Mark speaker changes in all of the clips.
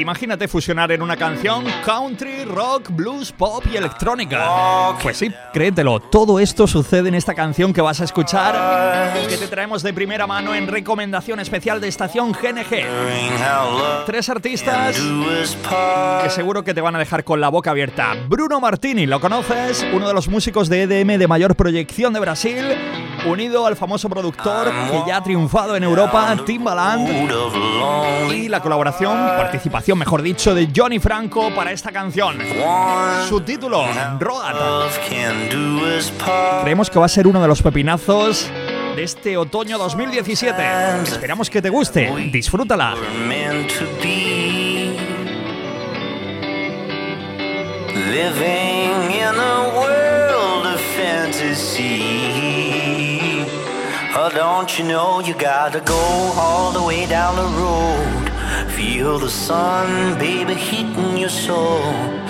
Speaker 1: Imagínate fusionar en una canción country, rock, blues, pop y electrónica. Pues sí, créetelo, todo esto sucede en esta canción que vas a escuchar, que te traemos de primera mano en recomendación especial de estación GNG. Tres artistas que seguro que te van a dejar con la boca abierta. Bruno Martini, ¿lo conoces? Uno de los músicos de EDM de mayor proyección de Brasil, unido al famoso productor que ya ha triunfado en Europa, Timbaland, y la colaboración, participación mejor dicho, de Johnny Franco para esta canción. Su título, Road. Creemos que va a ser uno de los pepinazos de este otoño 2017. Esperamos que te guste. Disfrútala.
Speaker 2: Living in a world of fantasy. Oh, don't you know you gotta go all the way down the road? Feel the sun, baby, heating your soul.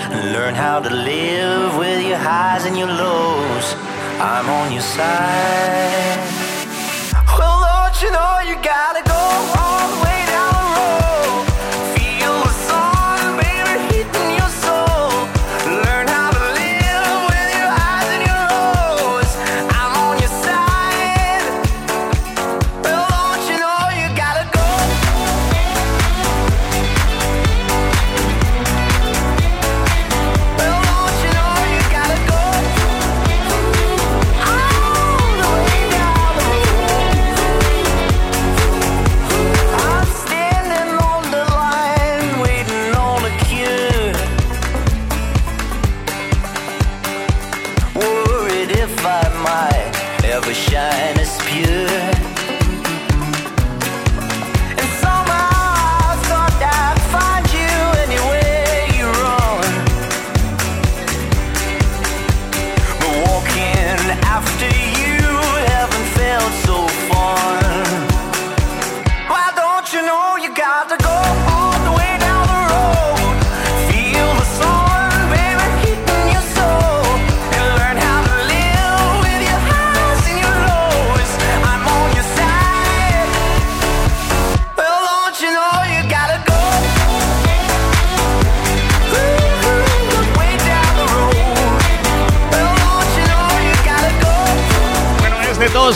Speaker 2: And learn how to live with your highs and your lows. I'm on your side. Well, don't you know you gotta go might ever shine as pure.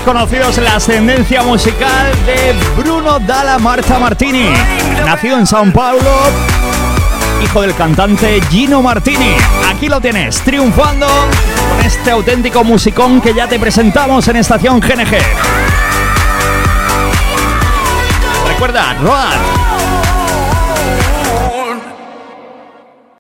Speaker 1: Conocidos la ascendencia musical de Bruno Dalla Marta Martini. Nacido en Sao Paulo, hijo del cantante Gino Martini. Aquí lo tienes, triunfando con este auténtico musicón que ya te presentamos en Estación GNG. Recuerda, Road.